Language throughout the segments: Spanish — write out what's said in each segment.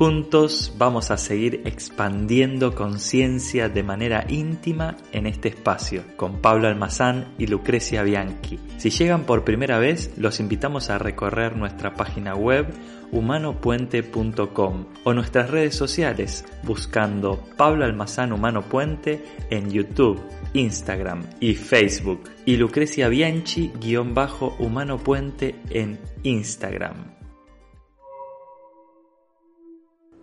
Juntos vamos a seguir expandiendo conciencia de manera íntima en este espacio con Pablo Almazán y Lucrecia Bianchi. Si llegan por primera vez, los invitamos a recorrer nuestra página web humanopuente.com o nuestras redes sociales buscando Pablo Almazán Humano Puente en YouTube, Instagram y Facebook y Lucrecia Bianchi-Humano Puente en Instagram.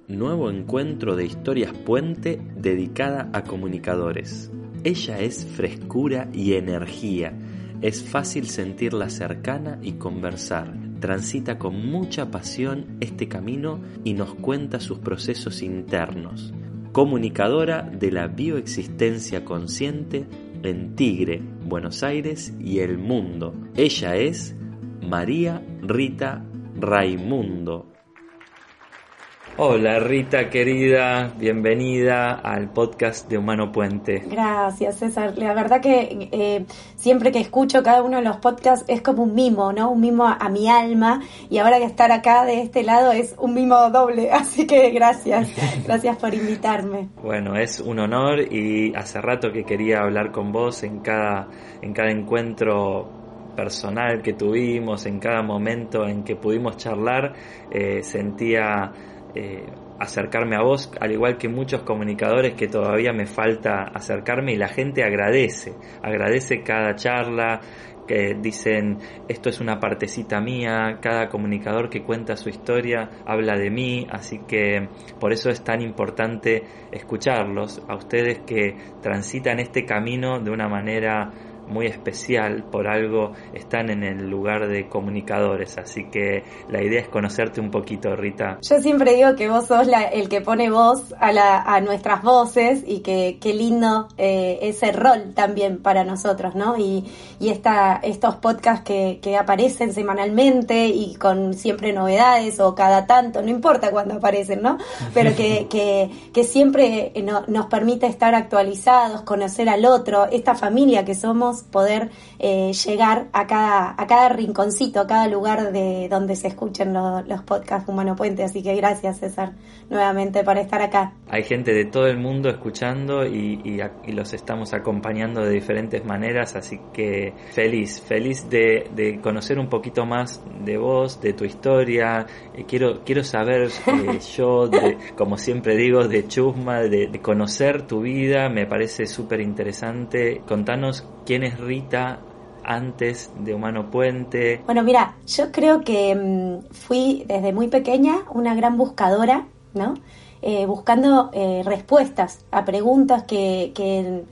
Nuevo encuentro de historias puente dedicada a comunicadores. Ella es frescura y energía. Es fácil sentirla cercana y conversar. Transita con mucha pasión este camino y nos cuenta sus procesos internos. Comunicadora de la bioexistencia consciente en Tigre, Buenos Aires y el mundo. Ella es María Rita Raimundo. Hola Rita querida, bienvenida al podcast de Humano Puente. Gracias César, la verdad que eh, siempre que escucho cada uno de los podcasts es como un mimo, ¿no? Un mimo a, mi alma y ahora que estar acá de este lado es un mimo doble, así que gracias, gracias por invitarme. Bueno, es un honor y hace rato que quería hablar con vos en cada, en cada encuentro personal que tuvimos, en cada momento en que pudimos charlar, eh, sentía eh, acercarme a vos, al igual que muchos comunicadores que todavía me falta acercarme y la gente agradece, agradece cada charla, que dicen esto es una partecita mía, cada comunicador que cuenta su historia habla de mí, así que por eso es tan importante escucharlos, a ustedes que transitan este camino de una manera muy especial, por algo están en el lugar de comunicadores, así que la idea es conocerte un poquito, Rita. Yo siempre digo que vos sos el que pone voz a, la, a nuestras voces y que qué lindo eh, ese rol también para nosotros, ¿no? Y, y esta, estos podcasts que, que aparecen semanalmente y con siempre novedades o cada tanto, no importa cuándo aparecen, ¿no? Pero que, que, que siempre nos permite estar actualizados, conocer al otro, esta familia que somos poder eh, llegar a cada, a cada rinconcito, a cada lugar de donde se escuchen los podcasts Humano Puente. Así que gracias, César, nuevamente por estar acá. Hay gente de todo el mundo escuchando y, los estamos acompañando de diferentes maneras, así que feliz, feliz de, conocer un poquito más de vos, de tu historia. Eh, quiero, quiero saber eh, yo, como siempre digo, de Chusma, de, de conocer tu vida, me parece súper interesante. Contanos quién es Rita antes de Humano Puente? Bueno, mira, yo creo que mm, fui desde muy pequeña una gran buscadora, ¿no? Eh, buscando eh, respuestas a preguntas que, que,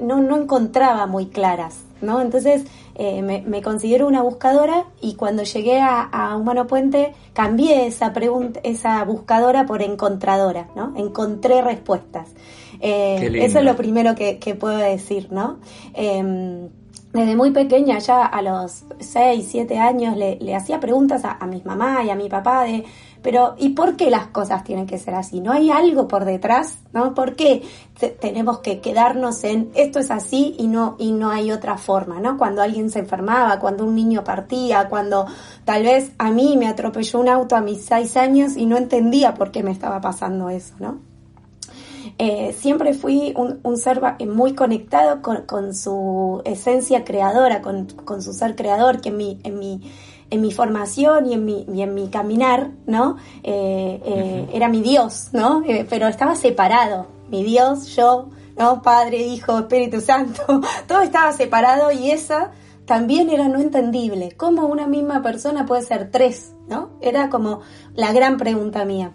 no, no, encontraba muy claras, ¿no? Entonces eh, me, considero una buscadora y cuando llegué a, Humano Puente cambié esa, pregunta, esa buscadora por encontradora, ¿no? Encontré respuestas. eso es lo primero que, puedo decir, ¿no? Em, desde muy pequeña, ya a los 6, 7 años, le, hacía preguntas a, a mi mamá y a mi papá de, pero ¿y por qué las cosas tienen que ser así? ¿No hay algo por detrás? ¿No? ¿Por qué tenemos que quedarnos en esto es así y no, y no hay otra forma? ¿No? Cuando alguien se enfermaba, cuando un niño partía, cuando tal vez a mí me atropelló un auto a mis 6 años y no entendía por qué me estaba pasando eso, ¿no? Eh, siempre fui un, ser muy conectado con, su esencia creadora, con, su ser creador, que en mi, en mi, en mi formación y en mi, y en mi caminar, ¿no? Eh, eh, era mi Dios, ¿no? pero estaba separado, mi Dios, yo, ¿no? Padre, Hijo, Espíritu Santo, todo estaba separado y esa también era no entendible. ¿Cómo una misma persona puede ser tres? ¿No? Era como la gran pregunta mía.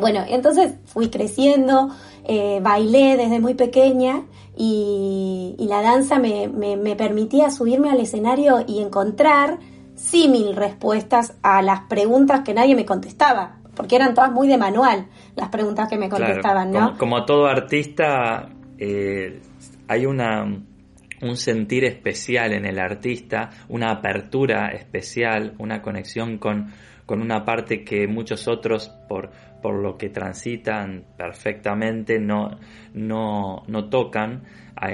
Bueno, entonces fui creciendo, eh, bailé desde muy pequeña y, la danza me, permitía subirme al escenario y encontrar símil respuestas a las preguntas que nadie me contestaba, porque eran todas muy de manual las preguntas que me contestaban, ¿no? Como, todo artista, eh, hay una, un sentir especial en el artista, una apertura especial, una conexión con, con una parte que muchos otros, por, por lo que transitan perfectamente, no, no, no tocan.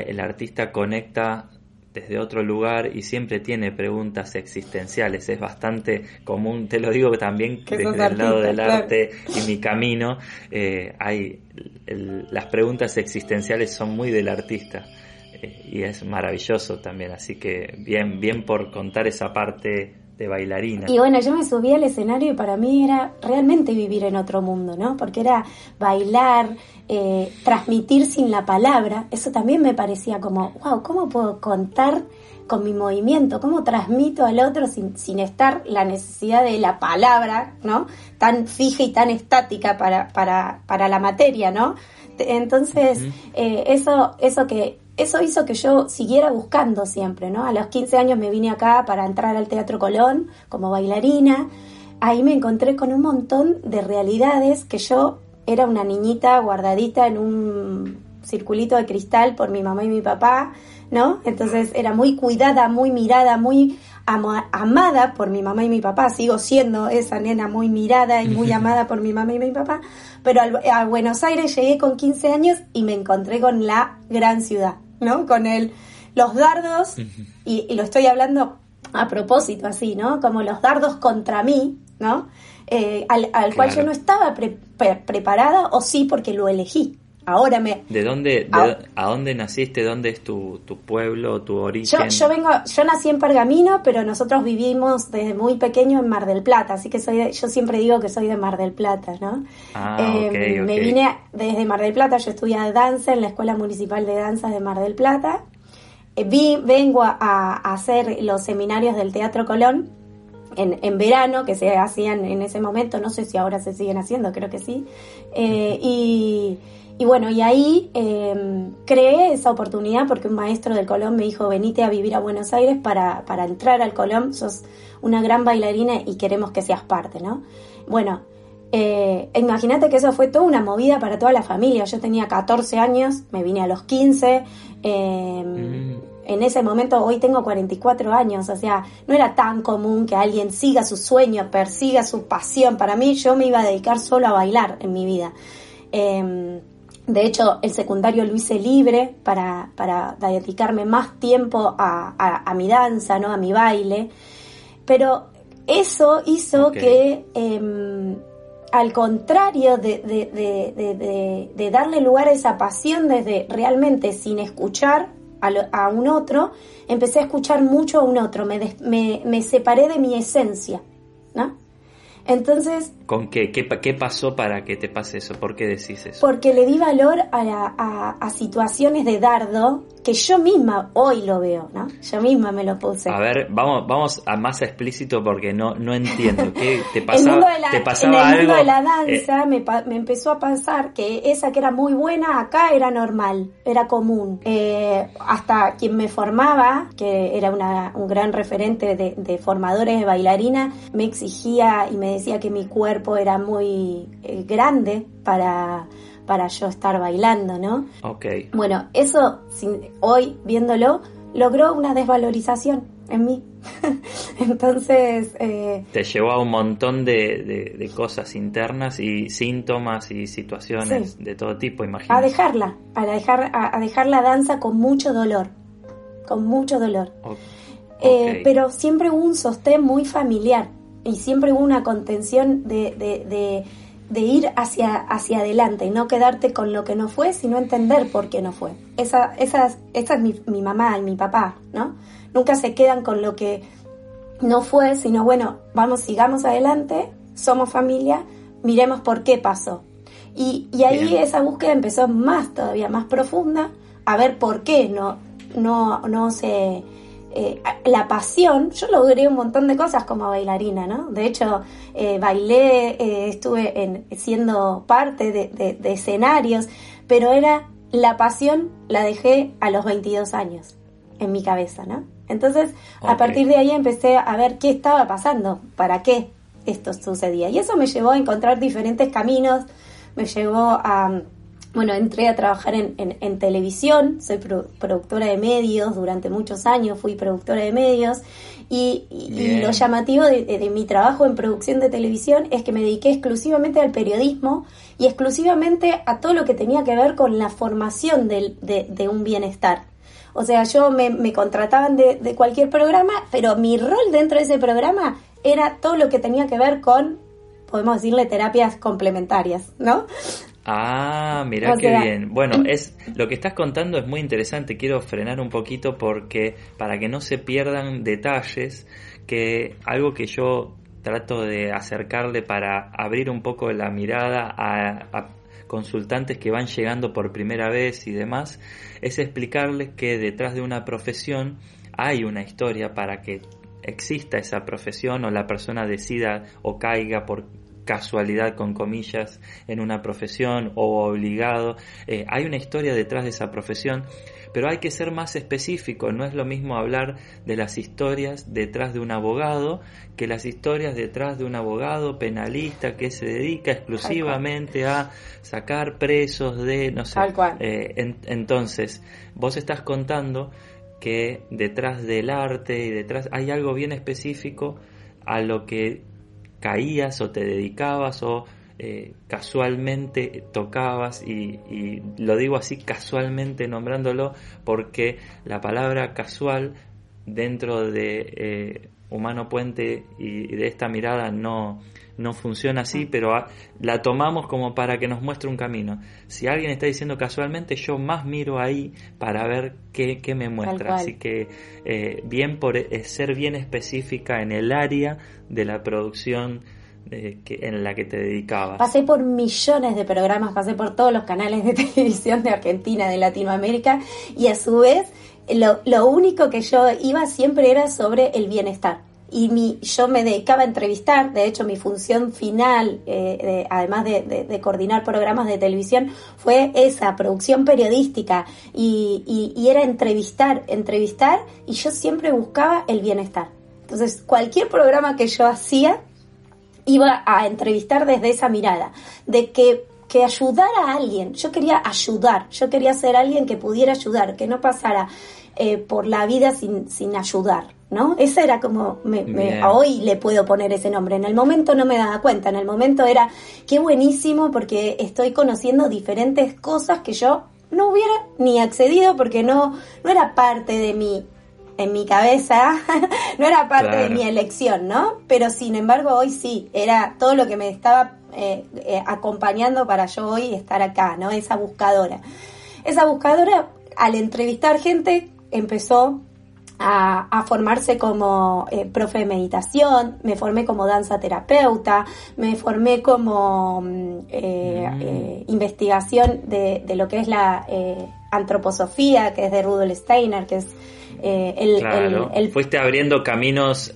El artista conecta desde otro lugar y siempre tiene preguntas existenciales. Es bastante común, te lo digo también desde el lado del arte y mi camino, eh, hay las preguntas existenciales son muy del artista eh, y es maravilloso también. Así que bien, bien por contar esa parte de bailarina. Y bueno, yo me subí al escenario y para mí era realmente vivir en otro mundo, ¿no? Porque era bailar, eh, transmitir sin la palabra. Eso también me parecía como, wow, ¿cómo puedo contar con mi movimiento? ¿Cómo transmito al otro sin, sin estar la necesidad de la palabra, ¿no? Tan fija y tan estática para, para, para la materia, ¿no? Entonces, eh, eso, eso que eso hizo que yo siguiera buscando siempre, ¿no? A los 15 años me vine acá para entrar al Teatro Colón como bailarina. Ahí me encontré con un montón de realidades que yo era una niñita guardadita en un circulito de cristal por mi mamá y mi papá, ¿no? Entonces era muy cuidada, muy mirada, muy amada por mi mamá y mi papá. Sigo siendo esa nena muy mirada y muy amada por mi mamá y mi papá. Pero a Buenos Aires llegué con 15 años y me encontré con la gran ciudad. ¿No? Con el, los dardos, y, lo estoy hablando a propósito así, ¿no? Como los dardos contra mí, ¿no? Eh, al, cual yo no estaba preparada, o sí porque lo elegí. Ahora me... ¿De dónde, a dónde naciste? ¿Dónde es tu, tu pueblo, tu origen? Yo, vengo, yo nací en Pergamino, pero nosotros vivimos desde muy pequeño en Mar del Plata, así que soy yo siempre digo que soy de Mar del Plata, ¿no? Ah, eh, Me vine desde Mar del Plata, yo estudié danza en la Escuela Municipal de Danza de Mar del Plata. Eh, vi, vengo a, hacer los seminarios del Teatro Colón, en, en, verano, que se hacían en ese momento, no sé si ahora se siguen haciendo, creo que sí. Eh, y, y bueno, y ahí eh, creé esa oportunidad porque un maestro del Colón me dijo, venite a vivir a Buenos Aires para, para entrar al Colón, sos una gran bailarina y queremos que seas parte, ¿no? Bueno, eh, imagínate que eso fue toda una movida para toda la familia. Yo tenía 14 años, me vine a los 15. Eh, mm. En ese momento, hoy tengo 44 años, o sea, no era tan común que alguien siga su sueño, persiga su pasión. Para mí, yo me iba a dedicar solo a bailar en mi vida. Eh, de hecho, el secundario lo hice libre para, para dedicarme más tiempo a, mi danza, ¿no? a mi baile. Pero eso hizo que, em, al contrario de, de, darle lugar a esa pasión desde realmente sin escuchar a, un otro, empecé a escuchar mucho a un otro, me, me, me separé de mi esencia, ¿no? Entonces... ¿Con qué? qué? pasó para que te pase eso? ¿Por qué decís eso? Porque le di valor a, a, situaciones de dardo que yo misma hoy lo veo, ¿no? Yo misma me lo puse. A ver, vamos, vamos a más explícito porque no, no entiendo. ¿Qué te pasaba, ¿te pasaba en el mundo de la danza me, me, empezó a pasar que esa que era muy buena acá era normal, era común. Eh, hasta quien me formaba, que era una, un gran referente de, de formadores de bailarina, me exigía y me decía que mi cuerpo era muy eh, grande para, para yo estar bailando, ¿no? Ok. Bueno, eso hoy viéndolo logró una desvalorización en mí. Entonces... Eh, Te llevó a un montón de, cosas internas y síntomas y situaciones de todo tipo, imagino. A dejarla, a dejar, a, dejar la danza con mucho dolor, con mucho dolor. Eh, pero siempre hubo un sostén muy familiar y siempre hubo una contención de, de, de, ir hacia, hacia adelante y no quedarte con lo que no fue, sino entender por qué no fue. Esa, esa, esa es mi, mi mamá y mi papá, ¿no? Nunca se quedan con lo que no fue, sino bueno, vamos, sigamos adelante, somos familia, miremos por qué pasó. Y, y ahí esa búsqueda empezó más todavía, más profunda, a ver por qué no, no, no se eh, la pasión, yo logré un montón de cosas como bailarina, ¿no? De hecho, eh, bailé, eh, estuve en, siendo parte de, escenarios, pero era la pasión la dejé a los 22 años en mi cabeza, ¿no? Entonces, a partir de ahí empecé a ver qué estaba pasando, para qué esto sucedía. Y eso me llevó a encontrar diferentes caminos, me llevó a bueno, entré a trabajar en, en, televisión, soy productora de medios, durante muchos años fui productora de medios y, lo llamativo de, mi trabajo en producción de televisión es que me dediqué exclusivamente al periodismo y exclusivamente a todo lo que tenía que ver con la formación de, de un bienestar. O sea, yo me, me contrataban de, de cualquier programa, pero mi rol dentro de ese programa era todo lo que tenía que ver con, podemos decirle, terapias complementarias, ¿no? Ah, mira qué bien. Bueno, es lo que estás contando es muy interesante. Quiero frenar un poquito porque para que no se pierdan detalles, que algo que yo trato de acercarle para abrir un poco la mirada a, consultantes que van llegando por primera vez y demás, es explicarles que detrás de una profesión hay una historia para que exista esa profesión o la persona decida o caiga por casualidad con comillas en una profesión o obligado. Eh, hay una historia detrás de esa profesión, pero hay que ser más específico. No es lo mismo hablar de las historias detrás de un abogado que las historias detrás de un abogado penalista que se dedica exclusivamente a sacar presos de, no sé. Eh, entonces, vos estás contando que detrás del arte y detrás hay algo bien específico a lo que caías o te dedicabas o eh, casualmente tocabas y, lo digo así casualmente nombrándolo porque la palabra casual dentro de eh, Humano Puente y de esta mirada no, no funciona así, pero la tomamos como para que nos muestre un camino. Si alguien está diciendo casualmente, yo más miro ahí para ver qué, qué me muestra. Así que eh, bien por eh, ser bien específica en el área de la producción eh, que, en la que te dedicabas. Pasé por millones de programas, pasé por todos los canales de televisión de Argentina, de Latinoamérica, y a su vez lo, lo único que yo iba siempre era sobre el bienestar y mi, yo me dedicaba a entrevistar, de hecho mi función final, eh, además de, coordinar programas de televisión, fue esa, producción periodística y, y, era entrevistar, entrevistar y yo siempre buscaba el bienestar. Entonces cualquier programa que yo hacía iba a entrevistar desde esa mirada, de que que ayudara a alguien. Yo quería ayudar, yo quería ser alguien que pudiera ayudar, que no pasara eh, por la vida sin, sin ayudar. ¿No? Esa era como, me, hoy le puedo poner ese nombre, en el momento no me daba cuenta, en el momento era, qué buenísimo porque estoy conociendo diferentes cosas que yo no hubiera ni accedido porque no, no era parte de mi, en mi cabeza, no era parte de mi elección, ¿no? Pero sin embargo hoy sí, era todo lo que me estaba eh, eh, acompañando para yo hoy estar acá, ¿no? Esa buscadora. Esa buscadora, al entrevistar gente, empezó a, formarse como eh, profe de meditación, me formé como danza terapeuta, me formé como mm, eh, mm. Eh, investigación de, de, lo que es la antroposofía, que es de Rudolf Steiner, que es el, el, Fuiste abriendo caminos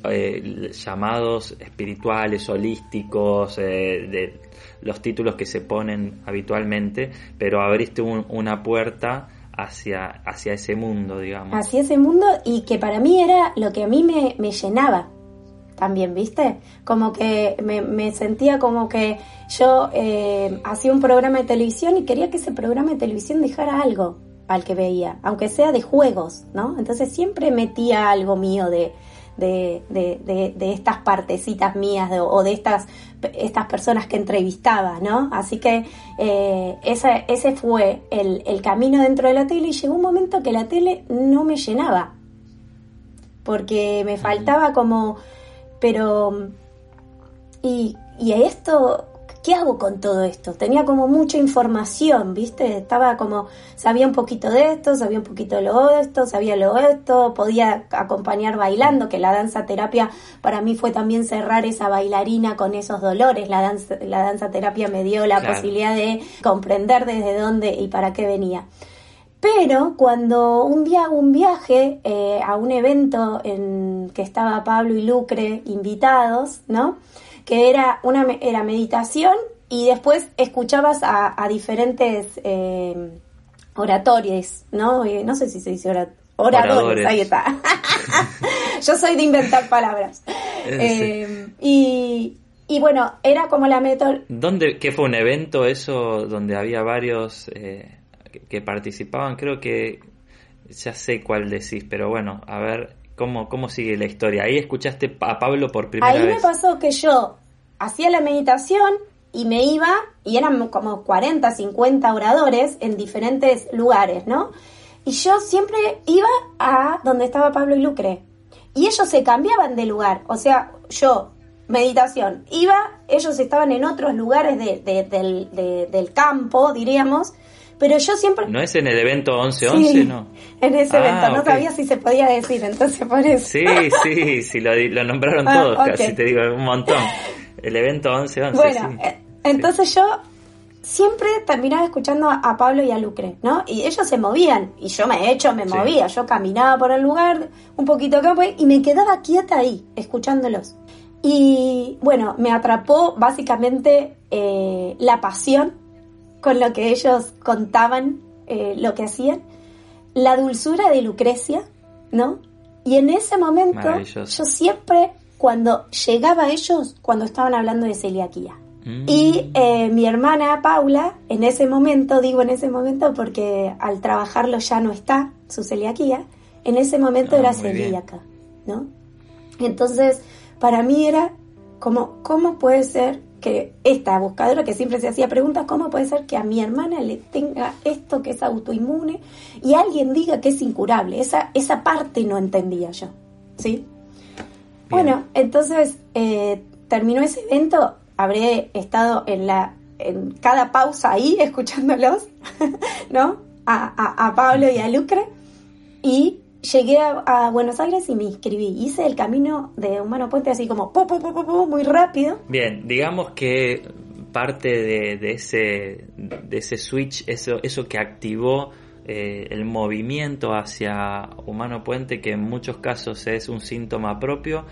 llamados espirituales, holísticos, de los títulos que se ponen habitualmente, pero abriste una puerta hacia, hacia ese mundo, digamos. Hacia ese mundo y que para mí era lo que a mí me, me llenaba también, ¿viste? Como que me, sentía como que yo eh, hacía un programa de televisión y quería que ese programa de televisión dejara algo al que veía, aunque sea de juegos, ¿no? Entonces siempre metía algo mío de, de, de, de, estas partecitas mías o de estas, estas personas que entrevistaba, ¿no? Así que eh, ese, ese fue el, el camino dentro de la tele y llegó un momento que la tele no me llenaba, porque me faltaba como, pero, y, y esto ¿qué hago con todo esto? Tenía como mucha información, ¿viste? Estaba como, sabía un poquito de esto, sabía un poquito de lo esto, sabía lo esto, podía acompañar bailando, que la danza terapia para mí fue también cerrar esa bailarina con esos dolores. La danza, la danza terapia me dio la posibilidad de comprender desde dónde y para qué venía. Pero cuando un día hago un viaje eh, a un evento en que estaba Pablo y Lucre invitados, ¿no? Que era una era meditación y después escuchabas a, diferentes eh, oratorios, ¿no? Eh, no sé si se dice oradores, ahí está. Yo soy de inventar palabras. Eh, y, y bueno, era como la metodología... ¿Dónde, qué fue un evento eso donde había varios eh, que, participaban? Creo que ya sé cuál decís, pero bueno, a ver, ¿cómo, cómo sigue la historia? Ahí escuchaste a Pablo por primera vez. Ahí me pasó que yo hacía la meditación y me iba, y eran como 40, 50 oradores en diferentes lugares, ¿no? Y yo siempre iba a donde estaba Pablo y Lucre. Y ellos se cambiaban de lugar. O sea, yo, meditación, iba, ellos estaban en otros lugares del, campo, diríamos. Pero yo siempre... ¿No es en el evento 11-11, no? En ese ah, evento, no sabía si se podía decir, entonces por eso. Sí, sí, sí, lo, nombraron ah, todos, casi te digo, un montón. El evento 11-11. Bueno, eh, entonces yo siempre terminaba escuchando a Pablo y a Lucre, ¿no? Y ellos se movían, y yo me he hecho, me movía, yo caminaba por el lugar un poquito acá, y me quedaba quieta ahí, escuchándolos. Y bueno, me atrapó básicamente eh, la pasión con lo que ellos contaban, eh, lo que hacían, la dulzura de Lucrecia, ¿no? Y en ese momento yo siempre, cuando llegaba a ellos, cuando estaban hablando de celiaquía, Mm. Y eh, mi hermana Paula, en ese momento, digo en ese momento porque al trabajarlo ya no está su celiaquía, en ese momento ah, era celíaca, ¿no? Entonces, para mí era como, ¿cómo puede ser que esta buscadora que siempre se hacía preguntas, ¿cómo puede ser que a mi hermana le tenga esto que es autoinmune y alguien diga que es incurable? Esa, esa parte no entendía yo, ¿sí? Bueno, entonces eh, terminó ese evento habré estado en la en cada pausa ahí escuchándolos, ¿no? A, Pablo y a Lucre. Y llegué a, Buenos Aires y me inscribí. Hice el camino de Humano Puente así como muy rápido. Bien, digamos que parte de, ese, de ese switch, eso, eso que activó eh, el movimiento hacia Humano Puente, que en muchos casos es un síntoma propio,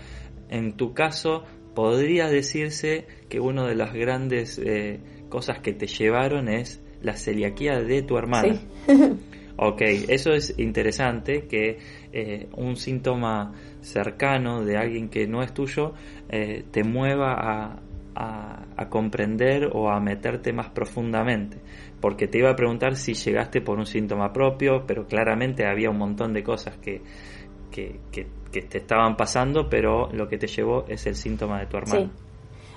en tu caso podría decirse que una de las grandes eh, cosas que te llevaron es la celiaquía de tu hermana. ok, eso es interesante que eh, un síntoma cercano de alguien que no es tuyo eh, te mueva a, comprender o a meterte más profundamente. Porque te iba a preguntar si llegaste por un síntoma propio, pero claramente había un montón de cosas que, que, te estaban pasando, pero lo que te llevó es el síntoma de tu hermano.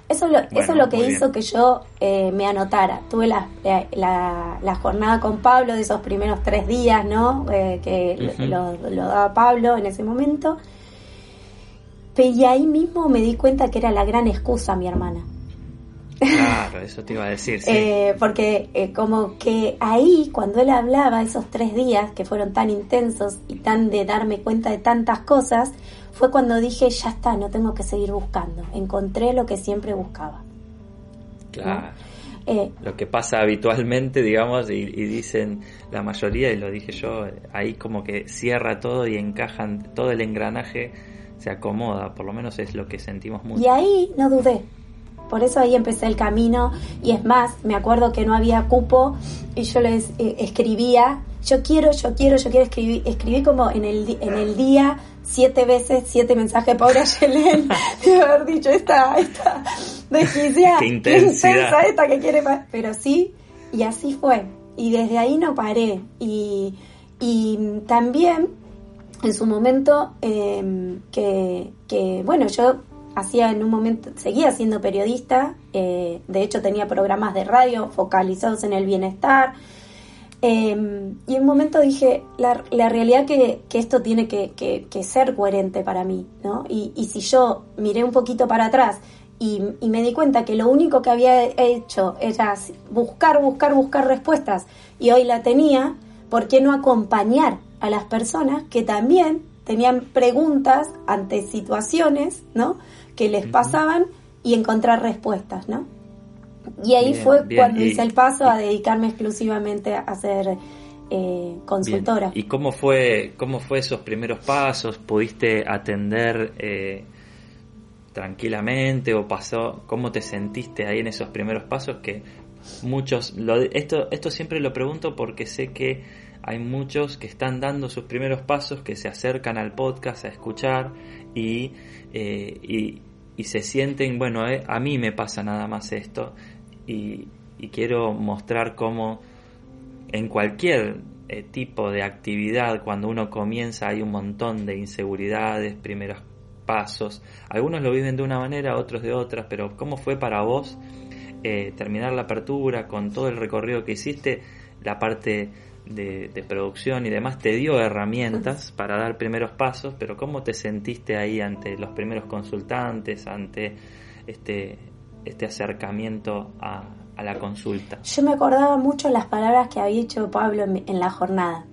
Eso, lo, eso es lo que hizo que yo eh, me anotara. Tuve la, la, jornada con Pablo de esos primeros tres días, ¿no? Eh, que lo, lo, daba Pablo en ese momento. Y ahí mismo me di cuenta que era la gran excusa mi hermana. Claro, eso te iba a decir. Sí. Eh, porque eh, como que ahí, cuando él hablaba esos tres días que fueron tan intensos y tan de darme cuenta de tantas cosas, fue cuando dije, ya está, no tengo que seguir buscando. Encontré lo que siempre buscaba. Claro. Eh, lo que pasa habitualmente, digamos, y, dicen la mayoría, y lo dije yo, ahí como que cierra todo y encajan, todo el engranaje se acomoda, por lo menos es lo que sentimos mucho. Y ahí no dudé, por eso ahí empecé el camino. Y es más, me acuerdo que no había cupo y yo les eh, escribía, yo quiero, yo quiero, yo quiero escribir, escribí como en el, en el día siete veces, siete mensajes, pobre Ayelen, de haber dicho esta, esta desquiciada, qué intensa esta que quiere más, pero sí, y así fue, y desde ahí no paré, y, y también en su momento em, que, que, bueno, yo hacía en un momento, seguía siendo periodista, eh, de hecho tenía programas de radio focalizados en el bienestar. Em, y en un momento dije, la, la realidad que, que esto tiene que, que, ser coherente para mí, ¿no? Y, y, si yo miré un poquito para atrás y, me di cuenta que lo único que había hecho era buscar, buscar, buscar respuestas y hoy la tenía, ¿por qué no acompañar a las personas que también tenían preguntas ante situaciones, ¿no? que les pasaban y encontrar respuestas, ¿no? Y ahí fue cuando hice el paso a dedicarme exclusivamente a ser eh, consultora. ¿Y cómo fue, cómo fue esos primeros pasos? ¿Pudiste atender eh, tranquilamente o pasó? ¿Cómo te sentiste ahí en esos primeros pasos? Que muchos, lo, esto, esto siempre lo pregunto porque sé que hay muchos que están dando sus primeros pasos, que se acercan al podcast a escuchar y, eh, y se sienten, bueno, eh, a mí me pasa nada más esto y, quiero mostrar cómo en cualquier eh, tipo de actividad, cuando uno comienza hay un montón de inseguridades, primeros pasos, algunos lo viven de una manera, otros de otra, pero ¿cómo fue para vos terminar la apertura con todo el recorrido que hiciste, la parte de, producción y demás te dio herramientas para dar primeros pasos, pero ¿cómo te sentiste ahí ante los primeros consultantes, ante este, este acercamiento a, la consulta? Yo me acordaba mucho las palabras que había dicho Pablo en la jornada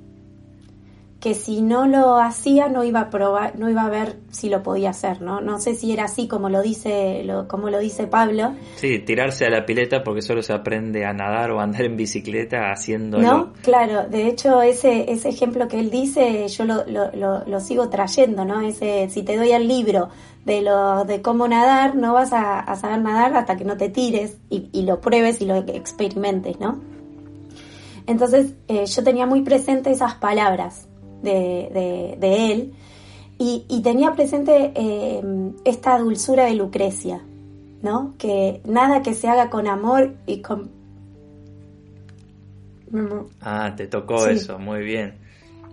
que si no lo hacía no iba a probar, no iba a ver si lo podía hacer, ¿no? No sé si era así como lo dice, lo, como lo dice Pablo. Sí, tirarse a la pileta porque solo se aprende a nadar o a andar en bicicleta haciéndolo. No, claro, de hecho ese, ese ejemplo que él dice yo lo, lo, lo, sigo trayendo, ¿no? Ese, si te doy el libro de lo de cómo nadar, no vas a, saber nadar hasta que no te tires y, y lo pruebes y lo experimentes, ¿no? Entonces eh, yo tenía muy presente esas palabras de, de, él, y, tenía presente eh, esta dulzura de Lucrecia, ¿no? Que nada que se haga con amor y con... Ah, te tocó eso, muy bien,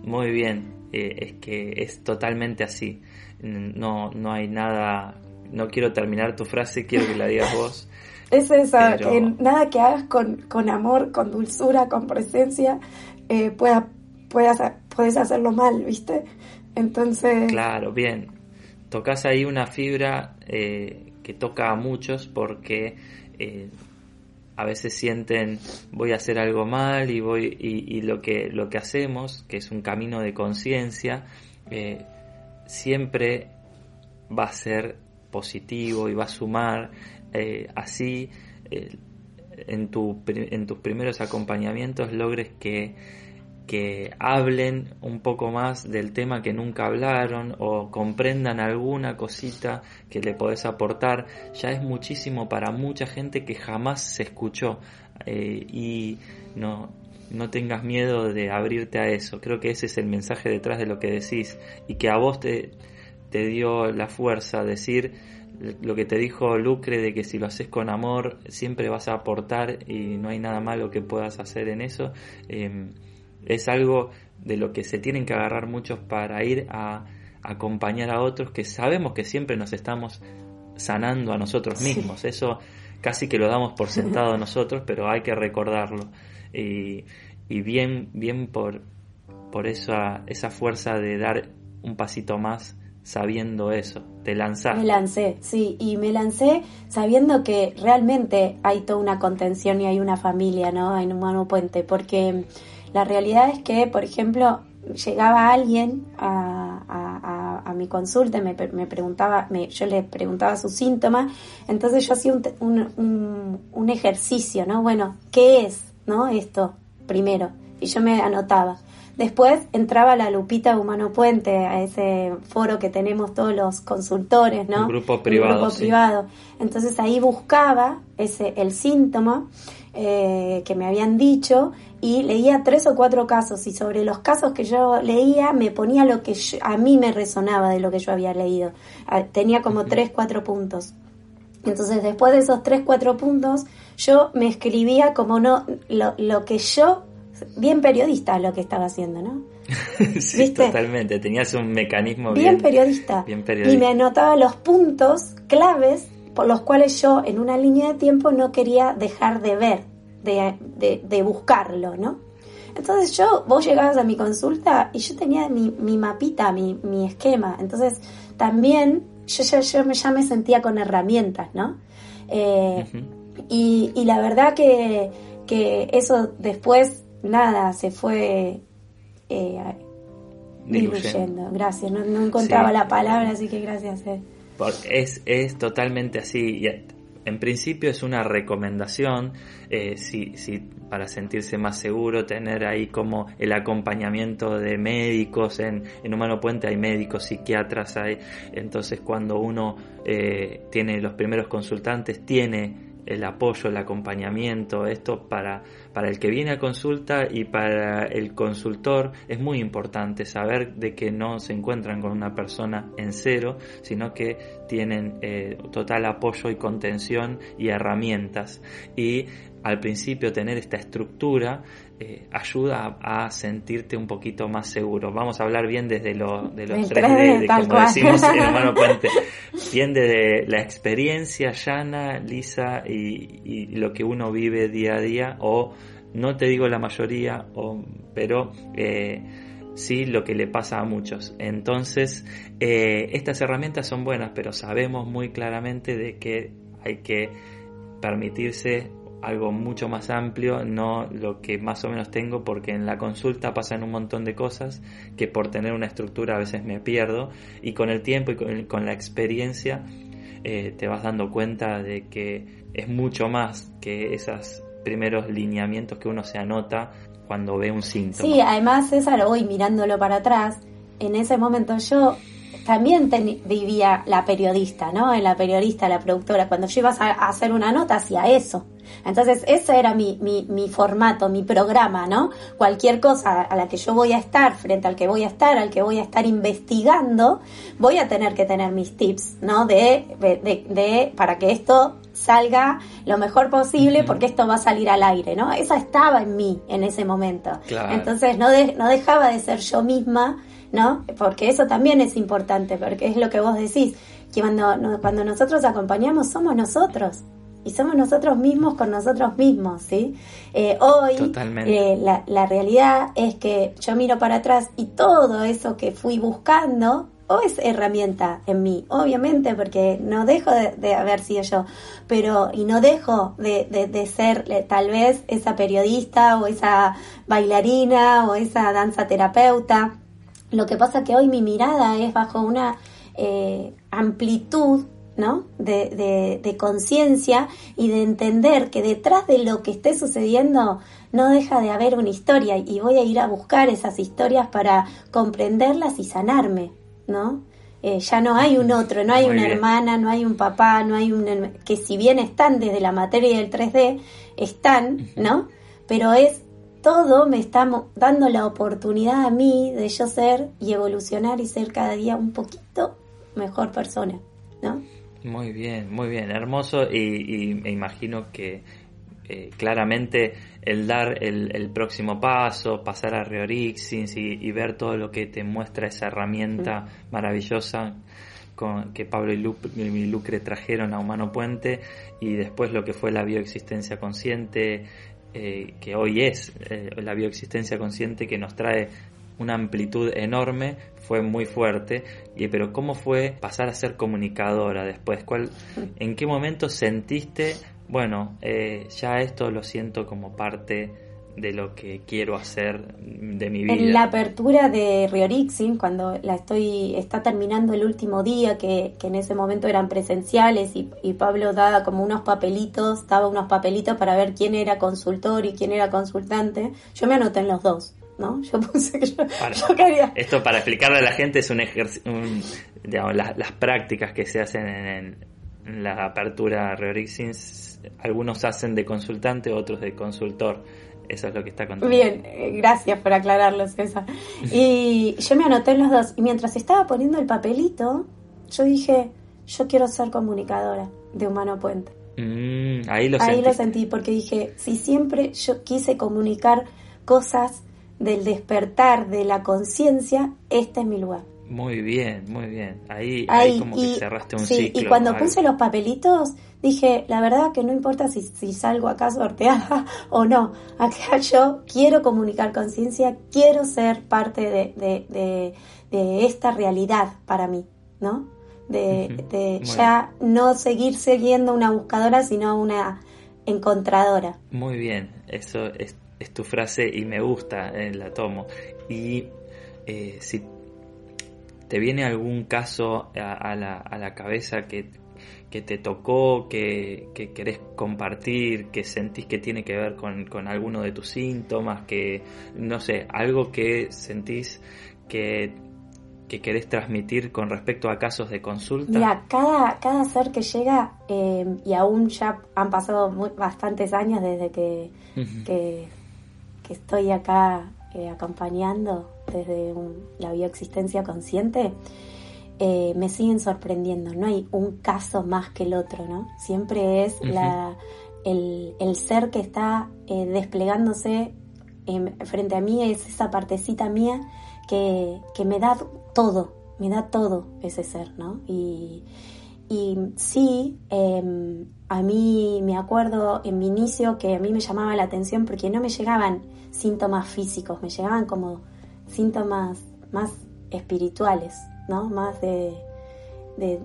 muy bien. Eh, es que es totalmente así. No, no hay nada... No quiero terminar tu frase, quiero que la digas vos. Es esa, que nada que hagas con, con, amor, con dulzura, con presencia, eh, pueda puedes, hacerlo mal, ¿viste? Entonces... Claro, bien. Tocas ahí una fibra eh, que toca a muchos porque eh, a veces sienten voy a hacer algo mal y voy y, lo que lo que hacemos que es un camino de conciencia eh, siempre va a ser positivo y va a sumar así en, tu, en tus primeros acompañamientos logres que que hablen un poco más del tema que nunca hablaron o comprendan alguna cosita que le podés aportar, ya es muchísimo para mucha gente que jamás se escuchó eh, y no, no tengas miedo de abrirte a eso. Creo que ese es el mensaje detrás de lo que decís y que a vos te, te dio la fuerza decir lo que te dijo Lucre de que si lo haces con amor siempre vas a aportar y no hay nada malo que puedas hacer en eso. Em, es algo de lo que se tienen que agarrar muchos para ir a acompañar a otros que sabemos que siempre nos estamos sanando a nosotros mismos. Eso casi que lo damos por sentado nosotros, pero hay que recordarlo. Y, y bien, bien por, por esa, esa fuerza de dar un pasito más sabiendo eso, te lanzaste. Me lancé, sí, y me lancé sabiendo que realmente hay toda una contención y hay una familia, ¿no? En Humano Puente, porque la realidad es que, por ejemplo, llegaba alguien a, a, mi consulta, me, me preguntaba, me, yo le preguntaba sus síntomas, entonces yo hacía un, un, un, ejercicio, ¿no? Bueno, ¿qué es, no? Esto, primero, y yo me anotaba. Después entraba la Lupita Humano Puente, a ese foro que tenemos todos los consultores, ¿no? Un grupo privado. Un grupo privado. Entonces ahí buscaba ese, el síntoma eh, que me habían dicho y leía tres o cuatro casos y sobre los casos que yo leía me ponía lo que a mí me resonaba de lo que yo había leído. Ah, tenía como tres, cuatro puntos. Entonces después de esos tres, cuatro puntos yo me escribía como no lo, lo que yo, bien periodista lo que estaba haciendo, ¿no? sí, totalmente. Tenías un mecanismo bien, periodista. bien periodista. Y me anotaba los puntos claves por los cuales yo en una línea de tiempo no quería dejar de ver de, buscarlo, ¿no? Entonces yo, vos llegabas a mi consulta y yo tenía mi, mi mapita, mi, mi, esquema. Entonces también yo, yo, yo ya me sentía con herramientas, ¿no? Eh, y, y, la verdad que, que, eso después, nada, se fue eh, diluyendo. Gracias, no, no encontraba la palabra, así que gracias. Eh. Es, es totalmente así en principio es una recomendación eh, si, si, para sentirse más seguro, tener ahí como el acompañamiento de médicos. En, en Humano Puente hay médicos, psiquiatras, hay, entonces cuando uno eh, tiene los primeros consultantes, tiene el apoyo, el acompañamiento, esto para, para el que viene a consulta y para el consultor es muy importante saber de que no se encuentran con una persona en cero, sino que tienen eh, total apoyo y contención y herramientas. Y al principio tener esta estructura eh, ayuda a, sentirte un poquito más seguro. Vamos a hablar bien desde lo, de los 3D, de, como decimos en Hermano Puente, bien desde la experiencia llana, lisa y, lo que uno vive día a día, o no te digo la mayoría, o, pero eh, sí lo que le pasa a muchos. Entonces, eh, estas herramientas son buenas, pero sabemos muy claramente de que hay que permitirse algo mucho más amplio, no lo que más o menos tengo, porque en la consulta pasan un montón de cosas que por tener una estructura a veces me pierdo y con el tiempo y con, la experiencia eh, te vas dando cuenta de que es mucho más que esos primeros lineamientos que uno se anota cuando ve un síntoma. Sí, además César, hoy mirándolo para atrás, en ese momento yo también vivía la periodista, ¿no? En la periodista, la productora, cuando yo iba a hacer una nota hacía eso entonces, ese era mi, mi, mi, formato, mi programa, ¿no? Cualquier cosa a la que yo voy a estar, frente al que voy a estar, al que voy a estar investigando, voy a tener que tener mis tips, ¿no? De, de, de, para que esto salga lo mejor posible porque esto va a salir al aire, ¿no? Esa estaba en mí en ese momento. Entonces no, no dejaba de ser yo misma, ¿no? Porque eso también es importante, porque es lo que vos decís, que cuando, cuando nosotros acompañamos somos nosotros y somos nosotros mismos con nosotros mismos, ¿sí? Eh, hoy eh, la, la, realidad es que yo miro para atrás y todo eso que fui buscando o es herramienta en mí, obviamente, porque no dejo de, haber sido yo, pero y no dejo de, de, ser eh, tal vez esa periodista o esa bailarina o esa danza terapeuta. Lo que pasa que hoy mi mirada es bajo una amplitud ¿no? De, de, conciencia y de entender que detrás de lo que esté sucediendo no deja de haber una historia y voy a ir a buscar esas historias para comprenderlas y sanarme, ¿no? Eh, ya no hay un otro, no hay una hermana, no hay un papá, no hay un... que si bien están desde la materia del 3D, están, ¿no? Pero es todo me está dando la oportunidad a mí de yo ser y evolucionar y ser cada día un poquito mejor persona, ¿no? Muy bien, muy bien, hermoso. Y, me imagino que eh, claramente el dar el, próximo paso, pasar a Reorixins y, ver todo lo que te muestra esa herramienta maravillosa con, que Pablo y, Lucre trajeron a Humano Puente y después lo que fue la bioexistencia consciente, eh, que hoy es eh, la bioexistencia consciente que nos trae una amplitud enorme, fue muy fuerte, y, pero ¿cómo fue pasar a ser comunicadora después? ¿Cuál, ¿En qué momento sentiste, bueno, eh, ya esto lo siento como parte de lo que quiero hacer de mi vida. En la apertura de Riorixin, cuando la estoy, está terminando el último día, que, que en ese momento eran presenciales y, y, Pablo daba como unos papelitos, daba unos papelitos para ver quién era consultor y quién era consultante, yo me anoté en los dos. ¿No? Yo puse que yo, quería... Esto para explicarle a la gente es un ejercicio, digamos, las, prácticas que se hacen en, la apertura Reorixins, algunos hacen de consultante, otros de consultor. Eso es lo que está contando. Bien, eh, gracias por aclararlo, César. Y yo me anoté en los dos. Y mientras estaba poniendo el papelito, yo dije, yo quiero ser comunicadora de Humano Puente. Mm, ahí lo Ahí lo sentí, porque dije, si siempre yo quise comunicar cosas del despertar de la conciencia, este es mi lugar. Muy bien, muy bien. Ahí, ahí, como que cerraste un sí, Y cuando puse los papelitos, dije, la verdad que no importa si, si salgo acá sorteada o no. Acá yo quiero comunicar conciencia, quiero ser parte de, de, de, esta realidad para mí, ¿no? De, de ya no seguir siguiendo una buscadora, sino una encontradora. Muy bien, eso es es tu frase y me gusta, eh, la tomo. Y eh, si te viene algún caso a, la, a la, cabeza que, que, te tocó, que, que, querés compartir, que sentís que tiene que ver con, con alguno de tus síntomas, que no sé, algo que sentís que que querés transmitir con respecto a casos de consulta? Mira, cada, cada ser que llega, eh, y aún ya han pasado bastantes años desde que, que, estoy acá eh, acompañando desde la bioexistencia consciente, eh, me siguen sorprendiendo. No hay un caso más que el otro, ¿no? Siempre es la, el, el, ser que está desplegándose frente a mí, es esa partecita mía que, que me da todo, me da todo ese ser, ¿no? Y, y sí, em, a mí me acuerdo en mi inicio que a mí me llamaba la atención porque no me llegaban síntomas físicos, me llegaban como síntomas más espirituales, ¿no? Más de, de,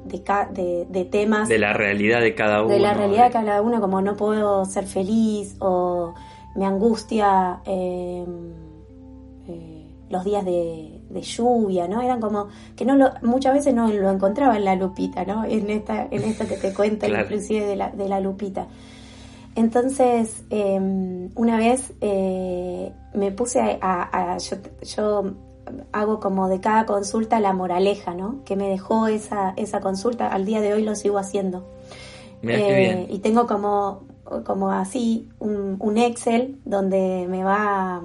de, temas. De la realidad de cada uno. De la realidad de cada uno, como no puedo ser feliz o me angustia. Eh, los días de, lluvia, ¿no? Eran como que no lo, muchas veces no lo encontraba en la lupita, ¿no? En esta, en esto que te cuento inclusive de la, de la lupita. Entonces, em, una vez eh, me puse a, yo, hago como de cada consulta la moraleja, ¿no? Que me dejó esa, esa consulta, al día de hoy lo sigo haciendo. Eh, y tengo como, como así un, un Excel donde me va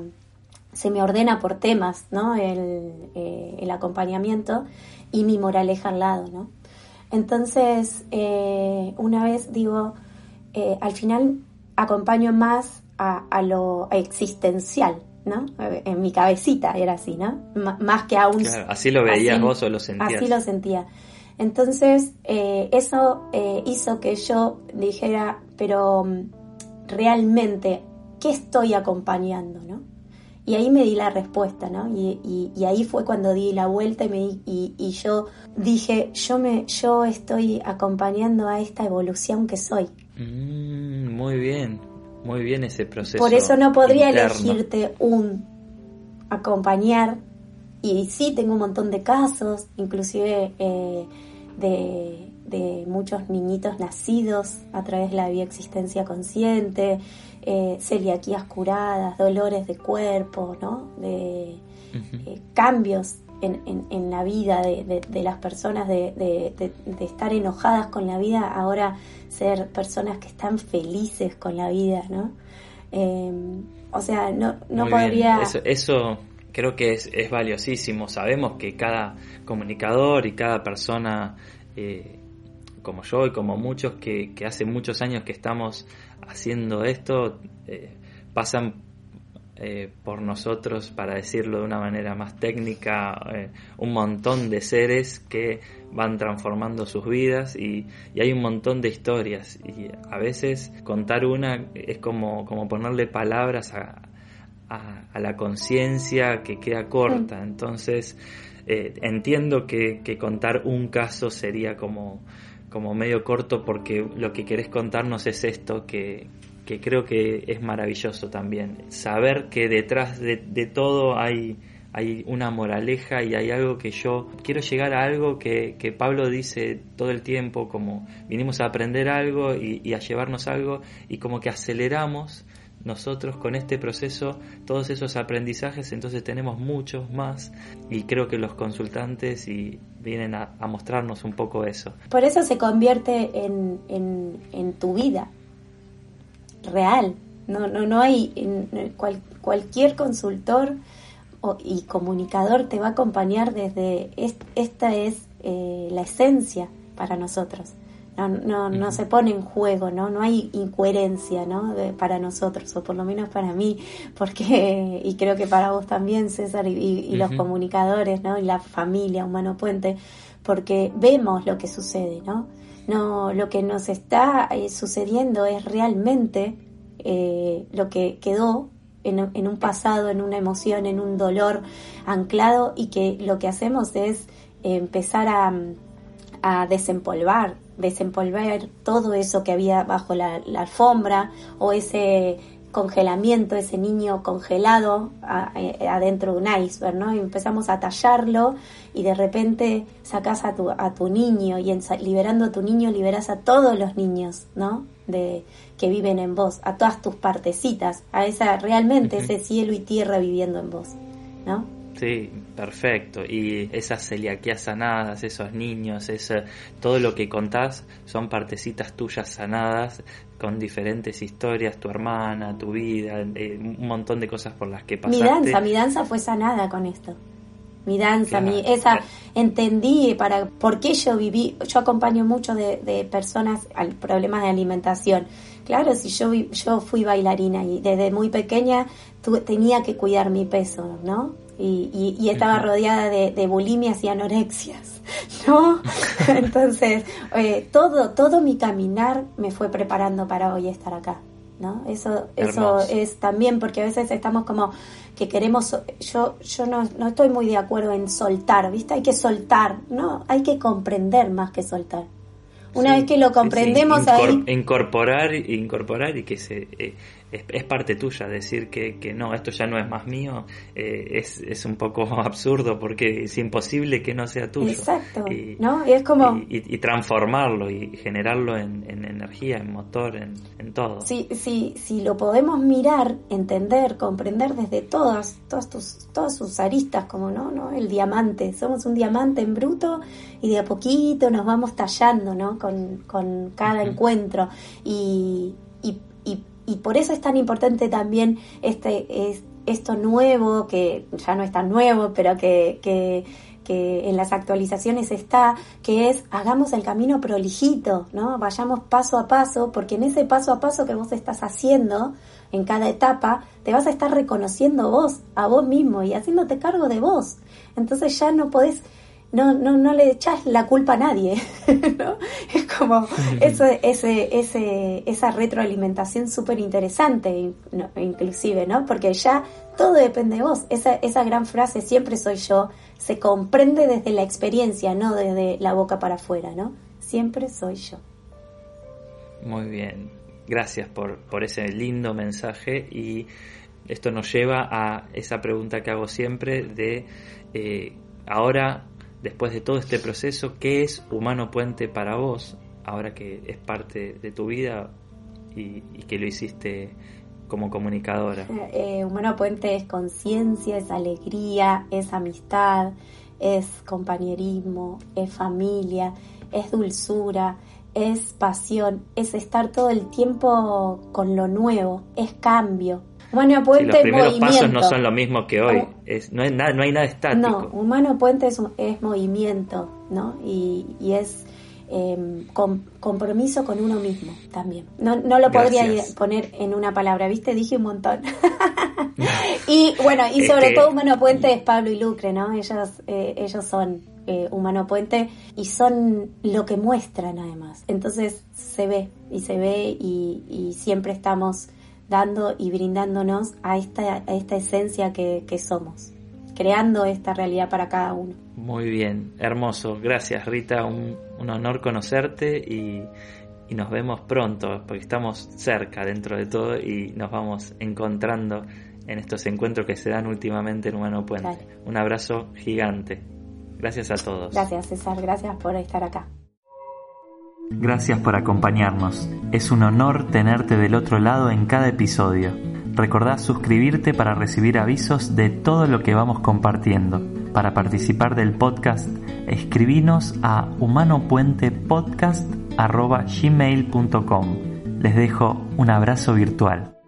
se me ordena por temas, ¿no? El, eh, el acompañamiento y mi moraleja al lado, ¿no? Entonces, eh, una vez digo, eh, al final acompaño más a, lo existencial, ¿no? En mi cabecita era así, ¿no? más que a un... así lo veías vos o lo sentías. Así lo sentía. Entonces, eso hizo que yo dijera, pero mm, realmente, ¿qué estoy acompañando, no? Y ahí me di la respuesta, ¿no? Y, ahí fue cuando di la vuelta y, me, y, yo dije, yo, me, yo estoy acompañando a esta evolución que soy. Mm, muy bien, muy bien ese proceso. Por eso no podría elegirte un acompañar. Y sí, tengo un montón de casos, inclusive eh, de, de muchos niñitos nacidos a través de la bioexistencia consciente, eh, celiaquías curadas, dolores de cuerpo, ¿no? de eh, cambios en, en, la vida de, de, las personas, de, de, estar enojadas con la vida, ahora ser personas que están felices con la vida, ¿no? Em, o sea, no, no podría... Eso, eso, creo que es, es, valiosísimo. Sabemos que cada comunicador y cada persona eh, como yo y como muchos que, que hace muchos años que estamos haciendo esto, eh, pasan eh, por nosotros, para decirlo de una manera más técnica, eh, un montón de seres que van transformando sus vidas y, hay un montón de historias y a veces contar una es como, como ponerle palabras a, a, la conciencia que queda corta. Entonces, entiendo que, que contar un caso sería como como medio corto porque lo que querés contarnos es esto que, que creo que es maravilloso también. Saber que detrás de, todo hay, hay una moraleja y hay algo que yo quiero llegar a algo que, que Pablo dice todo el tiempo, como vinimos a aprender algo y a llevarnos algo y como que aceleramos nosotros con este proceso todos esos aprendizajes, entonces tenemos muchos más y creo que los consultantes y vienen a, mostrarnos un poco eso. Por eso se convierte en, en, tu vida real. No, no, no hay en cualquier consultor y comunicador te va a acompañar desde esta es eh, la esencia para nosotros no, no, se pone en juego, ¿no? No hay incoherencia, ¿no? para nosotros, o por lo menos para mí, porque, y creo que para vos también, César, y, los comunicadores, ¿no? Y la familia Humano Puente, porque vemos lo que sucede, ¿no? No, lo que nos está eh, sucediendo es realmente eh, lo que quedó en, en, un pasado, en una emoción, en un dolor anclado y que lo que hacemos es empezar a, a desempolvar desempolvar todo eso que había bajo la, alfombra o ese congelamiento, ese niño congelado eh, adentro de un iceberg, ¿no? Y empezamos a tallarlo y de repente sacas a tu, a tu niño y en, liberando a tu niño liberas a todos los niños, ¿no? De, que viven en vos, a todas tus partecitas, a esa realmente ese cielo y tierra viviendo en vos, ¿no? Sí, Perfecto, y esas celiaquías sanadas, esos niños, ese, todo lo que contás son partecitas tuyas sanadas con diferentes historias, tu hermana, tu vida, eh, un montón de cosas por las que pasaste. Mi danza, mi danza fue sanada con esto. Mi danza, mi, esa, entendí para por qué yo viví, yo acompaño mucho de, personas al problemas de alimentación. Claro, si yo, yo fui bailarina y desde muy pequeña tenía que cuidar mi peso, ¿no? Y, estaba rodeada de, bulimias y anorexias, ¿no? Entonces, eh, todo, todo mi caminar me fue preparando para hoy estar acá, ¿no? Eso, eso es también porque a veces estamos como que queremos, yo, yo no, no estoy muy de acuerdo en soltar, ¿viste? Hay que soltar, ¿no? Hay que comprender más que soltar. Una vez que lo comprendemos ahí... Incorporar, incorporar y que se... Eh, es, parte tuya decir que, que, no, esto ya no es más mío, eh, es, es, un poco absurdo porque es imposible que no sea tuyo. Exacto, y, ¿no? Y es como... Y, transformarlo y generarlo en, energía, en motor, en, en todo. Sí, sí, si lo podemos mirar, entender, comprender desde todas, todas, tus, todas sus aristas, como no, no, el diamante, somos un diamante en bruto y de a poquito nos vamos tallando, ¿no? Con, con cada encuentro y, y y por eso es tan importante también este, es, esto nuevo, que ya no es tan nuevo, pero que, que, en las actualizaciones está, que es hagamos el camino prolijito, ¿no? Vayamos paso a paso, porque en ese paso a paso que vos estás haciendo, en cada etapa, te vas a estar reconociendo vos, a vos mismo y haciéndote cargo de vos. Entonces ya no podés no, no, no le echas la culpa a nadie, ¿no? Es como ese, ese, esa retroalimentación súper interesante, inclusive, ¿no? Porque ya todo depende de vos. Esa, esa gran frase, siempre soy yo, se comprende desde la experiencia, no desde la boca para afuera, ¿no? Siempre soy yo. Muy bien, gracias por, por ese lindo mensaje y esto nos lleva a esa pregunta que hago siempre de eh, ahora después de todo este proceso, ¿qué es Humano Puente para vos, ahora que es parte de tu vida y, que lo hiciste como comunicadora? Eh, Humano Puente es conciencia, es alegría, es amistad, es compañerismo, es familia, es dulzura, es pasión, es estar todo el tiempo con lo nuevo, es cambio, Humano Puente los primeros pasos no son lo mismo que hoy, es, no, hay nada, no hay nada estático. No, Humano Puente es, es movimiento, ¿no? Y, y es eh, compromiso con uno mismo también. No, no lo podría poner en una palabra, ¿viste? Dije un montón. y bueno, y sobre todo Humano Puente es Pablo y Lucre, ¿no? Ellos, eh, ellos son eh, Humano Puente y son lo que muestran además. Entonces se ve y se ve y, y siempre estamos dando y brindándonos a esta, a esta esencia que, somos, creando esta realidad para cada uno. Muy bien, hermoso. Gracias Rita, un, honor conocerte y, nos vemos pronto, porque estamos cerca dentro de todo y nos vamos encontrando en estos encuentros que se dan últimamente en Humano Puente. Un abrazo gigante. Gracias a todos. Gracias César, gracias por estar acá. Gracias por acompañarnos. Es un honor tenerte del otro lado en cada episodio. Recordá suscribirte para recibir avisos de todo lo que vamos compartiendo. Para participar del podcast, escribinos a humanopuentepodcast.gmail.com. Les dejo un abrazo virtual.